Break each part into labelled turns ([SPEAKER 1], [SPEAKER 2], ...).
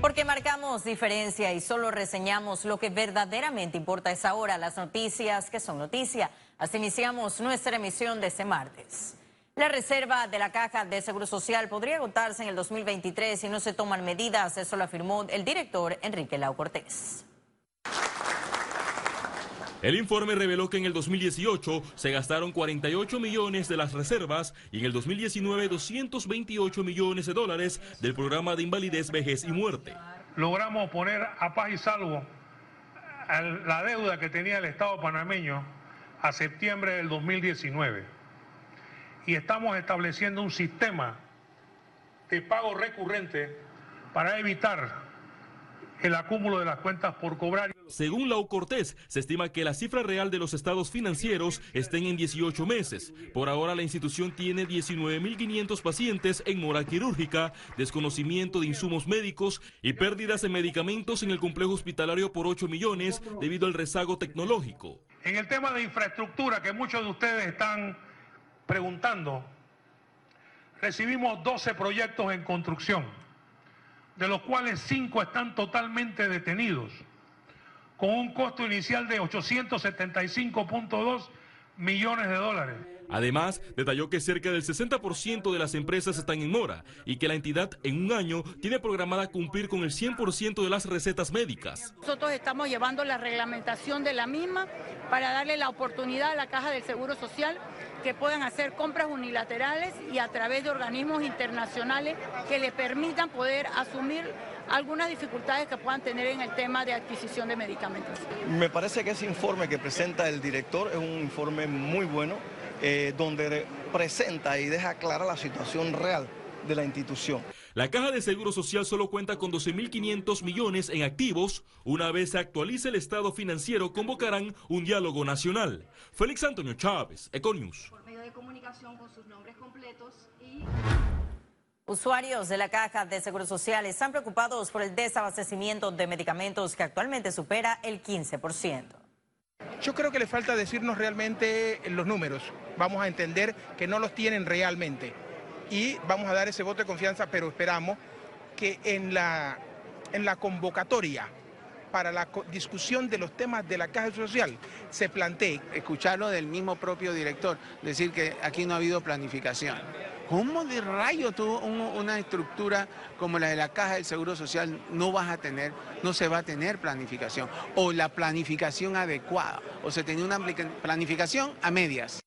[SPEAKER 1] Porque marcamos diferencia y solo reseñamos lo que verdaderamente importa es ahora, las noticias que son noticia. Así iniciamos nuestra emisión de este martes. La reserva de la Caja de Seguro Social podría agotarse en el 2023 si no se toman medidas, eso lo afirmó el director Enrique Lau Cortés.
[SPEAKER 2] El informe reveló que en el 2018 se gastaron 48 millones de las reservas y en el 2019 228 millones de dólares del programa de invalidez, vejez y muerte.
[SPEAKER 3] Logramos poner a paz y salvo la deuda que tenía el Estado panameño a septiembre del 2019 y estamos estableciendo un sistema de pago recurrente para evitar el acúmulo de las cuentas por cobrar.
[SPEAKER 2] Según Lau Cortés, se estima que la cifra real de los estados financieros estén en 18 meses. Por ahora la institución tiene 19.500 pacientes en mora quirúrgica, desconocimiento de insumos médicos y pérdidas de medicamentos en el complejo hospitalario por 8 millones debido al rezago tecnológico.
[SPEAKER 3] En el tema de infraestructura que muchos de ustedes están preguntando, recibimos 12 proyectos en construcción de los cuales cinco están totalmente detenidos, con un costo inicial de 875.2 millones de dólares.
[SPEAKER 2] Además, detalló que cerca del 60% de las empresas están en mora y que la entidad en un año tiene programada cumplir con el 100% de las recetas médicas.
[SPEAKER 4] Nosotros estamos llevando la reglamentación de la misma para darle la oportunidad a la Caja del Seguro Social que puedan hacer compras unilaterales y a través de organismos internacionales que le permitan poder asumir algunas dificultades que puedan tener en el tema de adquisición de medicamentos.
[SPEAKER 5] Me parece que ese informe que presenta el director es un informe muy bueno, eh, donde presenta y deja clara la situación real de la institución.
[SPEAKER 2] La Caja de Seguro Social solo cuenta con 12.500 millones en activos. Una vez se actualice el estado financiero, convocarán un diálogo nacional. Félix Antonio Chávez, Econius.
[SPEAKER 1] Por medio de comunicación con sus nombres completos y... Usuarios de la Caja de Seguro Social están preocupados por el desabastecimiento de medicamentos que actualmente supera el 15%.
[SPEAKER 6] Yo creo que le falta decirnos realmente los números. Vamos a entender que no los tienen realmente y vamos a dar ese voto de confianza, pero esperamos que en la, en la convocatoria para la discusión de los temas de la caja social se plantee.
[SPEAKER 7] Escucharlo del mismo propio director, decir que aquí no ha habido planificación. ¿Cómo de rayo tú una estructura como la de la Caja del Seguro Social no vas a tener, no se va a tener planificación? O la planificación adecuada, o se tenía una planificación a medias.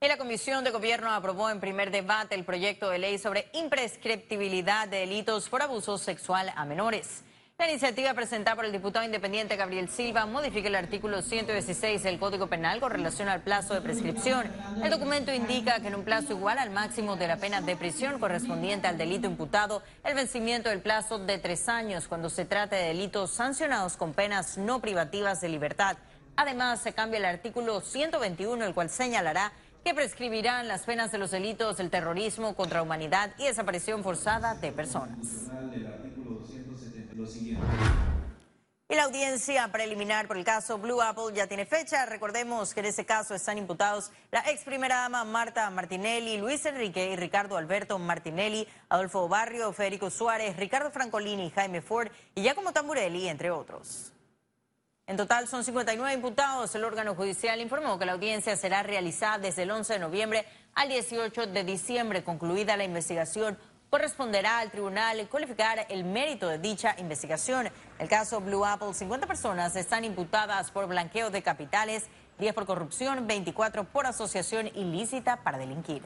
[SPEAKER 1] Y la Comisión de Gobierno aprobó en primer debate el proyecto de ley sobre imprescriptibilidad de delitos por abuso sexual a menores. La iniciativa presentada por el diputado independiente Gabriel Silva modifica el artículo 116 del Código Penal con relación al plazo de prescripción. El documento indica que en un plazo igual al máximo de la pena de prisión correspondiente al delito imputado, el vencimiento del plazo de tres años cuando se trate de delitos sancionados con penas no privativas de libertad. Además, se cambia el artículo 121, el cual señalará que prescribirán las penas de los delitos del terrorismo contra humanidad y desaparición forzada de personas. Y la audiencia preliminar por el caso Blue Apple ya tiene fecha. Recordemos que en ese caso están imputados la ex primera dama Marta Martinelli, Luis Enrique y Ricardo Alberto Martinelli, Adolfo Barrio, Federico Suárez, Ricardo Francolini, Jaime Ford y Giacomo Tamburelli, entre otros. En total son 59 imputados. El órgano judicial informó que la audiencia será realizada desde el 11 de noviembre al 18 de diciembre. Concluida la investigación, corresponderá al tribunal cualificar el mérito de dicha investigación. El caso Blue Apple, 50 personas están imputadas por blanqueo de capitales, 10 por corrupción, 24 por asociación ilícita para delinquir.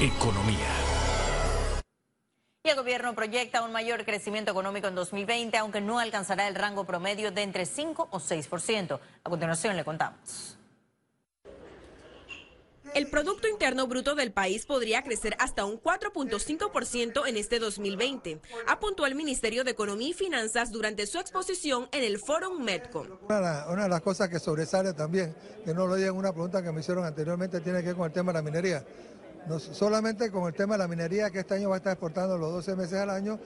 [SPEAKER 8] Economía.
[SPEAKER 1] Y el gobierno proyecta un mayor crecimiento económico en 2020, aunque no alcanzará el rango promedio de entre 5 o 6%. A continuación le contamos.
[SPEAKER 9] El Producto Interno Bruto del país podría crecer hasta un 4.5% en este 2020, apuntó el Ministerio de Economía y Finanzas durante su exposición en el Fórum Medco.
[SPEAKER 10] Una, de las cosas que sobresale también, que no lo digan una pregunta que me hicieron anteriormente, tiene que ver con el tema de la minería. No, solamente con el tema de la minería, que este año va a estar exportando los 12 meses al año,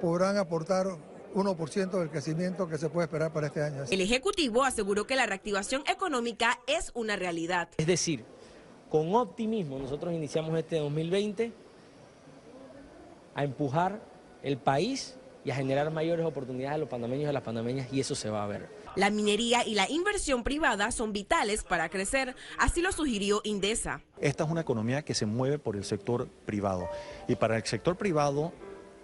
[SPEAKER 10] podrán aportar 1% del crecimiento que se puede esperar para este año.
[SPEAKER 9] El Ejecutivo aseguró que la reactivación económica es una realidad.
[SPEAKER 11] Es decir, con optimismo nosotros iniciamos este 2020 a empujar el país y a generar mayores oportunidades a los panameños y a las panameñas y eso se va a ver.
[SPEAKER 9] La minería y la inversión privada son vitales para crecer, así lo sugirió Indesa.
[SPEAKER 12] Esta es una economía que se mueve por el sector privado y para el sector privado,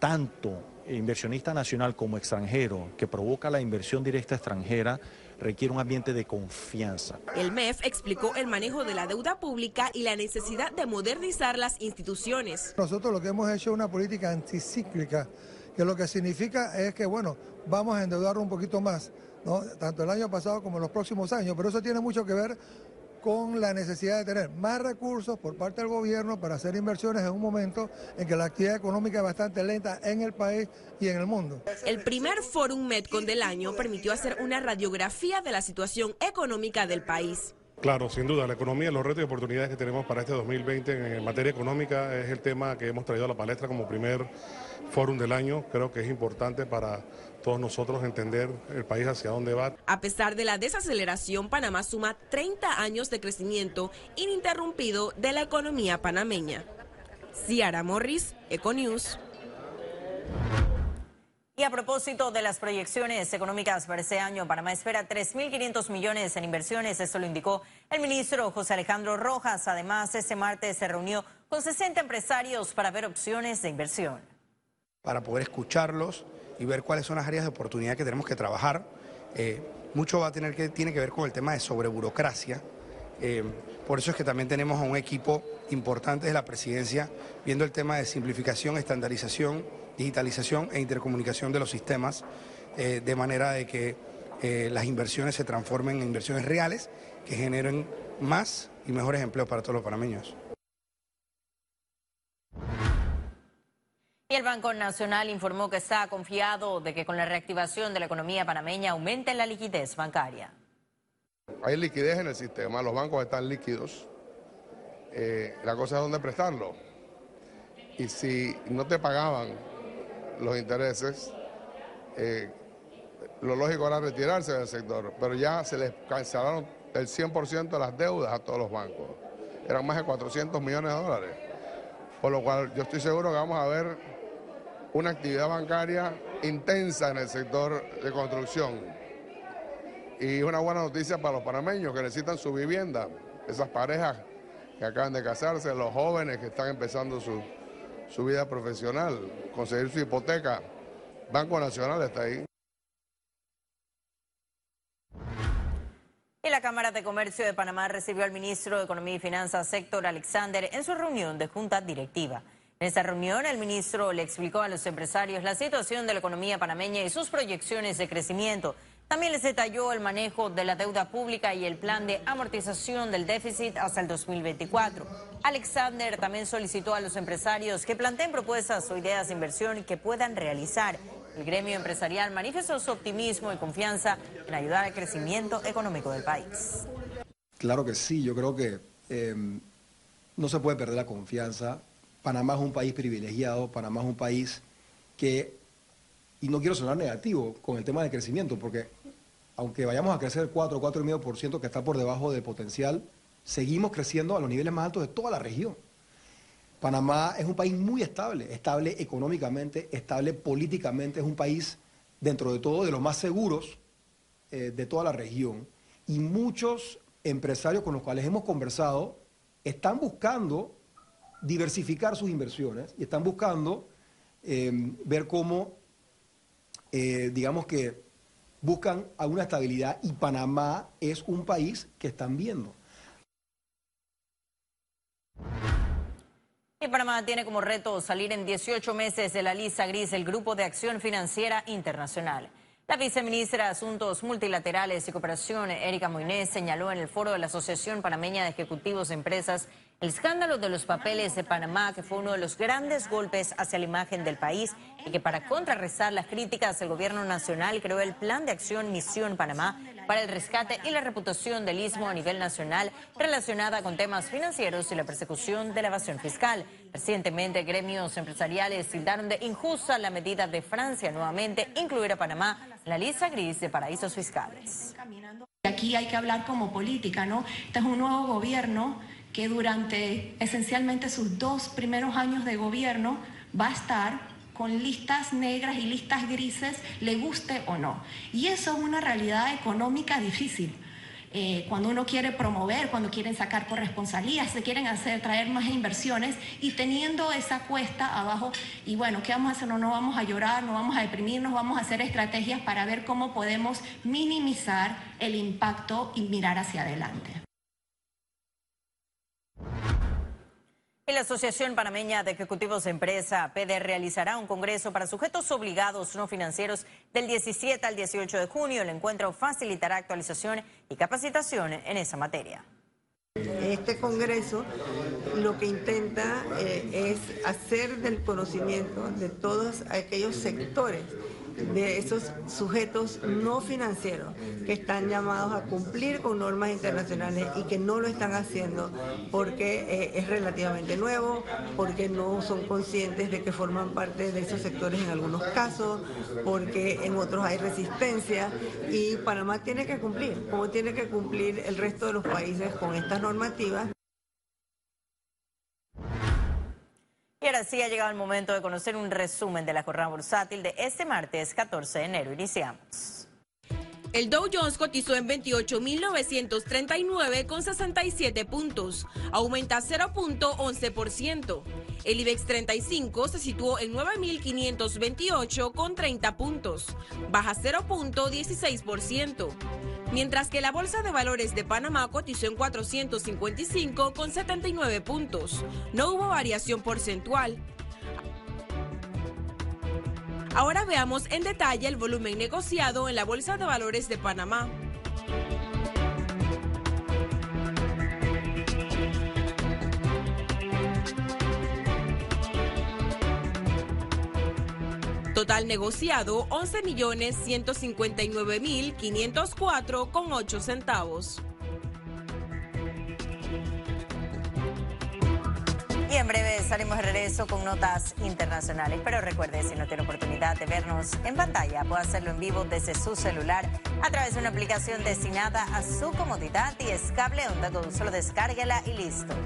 [SPEAKER 12] tanto inversionista nacional como extranjero, que provoca la inversión directa extranjera, requiere un ambiente de confianza.
[SPEAKER 9] El MEF explicó el manejo de la deuda pública y la necesidad de modernizar las instituciones.
[SPEAKER 10] Nosotros lo que hemos hecho es una política anticíclica, que lo que significa es que, bueno, vamos a endeudar un poquito más, ¿no? tanto el año pasado como los próximos años, pero eso tiene mucho que ver con la necesidad de tener más recursos por parte del gobierno para hacer inversiones en un momento en que la actividad económica es bastante lenta en el país y en el mundo.
[SPEAKER 9] El primer Fórum Medcon del año permitió hacer una radiografía de la situación económica del país.
[SPEAKER 3] Claro, sin duda, la economía, los retos y oportunidades que tenemos para este 2020 en materia económica es el tema que hemos traído a la palestra como primer fórum del año. Creo que es importante para todos nosotros entender el país hacia dónde va.
[SPEAKER 9] A pesar de la desaceleración, Panamá suma 30 años de crecimiento ininterrumpido de la economía panameña. Ciara Morris, Econews.
[SPEAKER 1] Y a propósito de las proyecciones económicas para este año, Panamá espera 3.500 millones en inversiones, eso lo indicó el ministro José Alejandro Rojas. Además, este martes se reunió con 60 empresarios para ver opciones de inversión.
[SPEAKER 13] Para poder escucharlos y ver cuáles son las áreas de oportunidad que tenemos que trabajar. Eh, mucho va a tener que, tiene que ver con el tema de sobreburocracia. Eh, por eso es que también tenemos a un equipo importante de la presidencia viendo el tema de simplificación, estandarización, digitalización e intercomunicación de los sistemas, eh, de manera de que las inversiones se transformen en inversiones reales que generen más y mejores empleos para todos los panameños.
[SPEAKER 1] El Banco Nacional informó que está confiado de que con la reactivación de la economía panameña aumente la liquidez bancaria.
[SPEAKER 14] Hay liquidez en el sistema, los bancos están líquidos. Eh, la cosa es dónde prestarlo. Y si no te pagaban los intereses, eh, lo lógico era retirarse del sector, pero ya se les cancelaron el 100% de las deudas a todos los bancos. Eran más de 400 millones de dólares. Por lo cual yo estoy seguro que vamos a ver una actividad bancaria intensa en el sector de construcción. Y una buena noticia para los panameños que necesitan su vivienda, esas parejas que acaban de casarse, los jóvenes que están empezando su, su vida profesional, conseguir su hipoteca. Banco Nacional está ahí.
[SPEAKER 1] Y la Cámara de Comercio de Panamá recibió al ministro de Economía y Finanzas, Héctor Alexander, en su reunión de junta directiva. En esta reunión, el ministro le explicó a los empresarios la situación de la economía panameña y sus proyecciones de crecimiento. También les detalló el manejo de la deuda pública y el plan de amortización del déficit hasta el 2024. Alexander también solicitó a los empresarios que planteen propuestas o ideas de inversión que puedan realizar. El gremio empresarial manifestó su optimismo y confianza en ayudar al crecimiento económico del país.
[SPEAKER 15] Claro que sí, yo creo que eh, no se puede perder la confianza Panamá es un país privilegiado, Panamá es un país que, y no quiero sonar negativo con el tema del crecimiento, porque aunque vayamos a crecer 4, 4,5%, que está por debajo del potencial, seguimos creciendo a los niveles más altos de toda la región. Panamá es un país muy estable, estable económicamente, estable políticamente, es un país, dentro de todo, de los más seguros eh, de toda la región. Y muchos empresarios con los cuales hemos conversado están buscando diversificar sus inversiones y están buscando eh, ver cómo, eh, digamos que buscan alguna estabilidad y Panamá es un país que están viendo.
[SPEAKER 1] Y Panamá tiene como reto salir en 18 meses de la lista gris del Grupo de Acción Financiera Internacional. La viceministra de Asuntos Multilaterales y Cooperación, Erika Moinés, señaló en el foro de la Asociación Panameña de Ejecutivos de Empresas el escándalo de los papeles de Panamá, que fue uno de los grandes golpes hacia la imagen del país y que para contrarrestar las críticas, el gobierno nacional creó el Plan de Acción Misión Panamá para el rescate y la reputación del istmo a nivel nacional relacionada con temas financieros y la persecución de la evasión fiscal. Recientemente, gremios empresariales tildaron de injusta la medida de Francia nuevamente incluir a Panamá en la lista gris de paraísos fiscales.
[SPEAKER 16] Aquí hay que hablar como política, ¿no? Este es un nuevo gobierno que durante esencialmente sus dos primeros años de gobierno va a estar con listas negras y listas grises, le guste o no. Y eso es una realidad económica difícil. Eh, cuando uno quiere promover, cuando quieren sacar corresponsalías, se quieren hacer, traer más inversiones y teniendo esa cuesta abajo, y bueno, ¿qué vamos a hacer? No, no vamos a llorar, no vamos a deprimirnos, vamos a hacer estrategias para ver cómo podemos minimizar el impacto y mirar hacia adelante.
[SPEAKER 1] La Asociación Panameña de Ejecutivos de Empresa, PD, realizará un congreso para sujetos obligados no financieros del 17 al 18 de junio. El encuentro facilitará actualización y capacitación en esa materia.
[SPEAKER 17] Este congreso lo que intenta eh, es hacer del conocimiento de todos aquellos sectores de esos sujetos no financieros que están llamados a cumplir con normas internacionales y que no lo están haciendo porque eh, es relativamente nuevo, porque no son conscientes de que forman parte de esos sectores en algunos casos, porque en otros hay resistencia y Panamá tiene que cumplir, como tiene que cumplir el resto de los países con estas normativas.
[SPEAKER 1] Y ahora sí ha llegado el momento de conocer un resumen de la jornada bursátil de este martes 14 de enero. Iniciamos.
[SPEAKER 9] El Dow Jones cotizó en 28.939 con 67 puntos, aumenta 0.11%. El IBEX 35 se situó en 9.528 con 30 puntos, baja 0.16% mientras que la Bolsa de Valores de Panamá cotizó en 455 con 79 puntos. No hubo variación porcentual. Ahora veamos en detalle el volumen negociado en la Bolsa de Valores de Panamá. Total negociado 11.159.504 con 8 centavos.
[SPEAKER 1] En breve estaremos de regreso con notas internacionales. Pero recuerde, si no tiene oportunidad de vernos en pantalla, puede hacerlo en vivo desde su celular a través de una aplicación destinada a su comodidad y es cable onda. Solo descárguela y listo.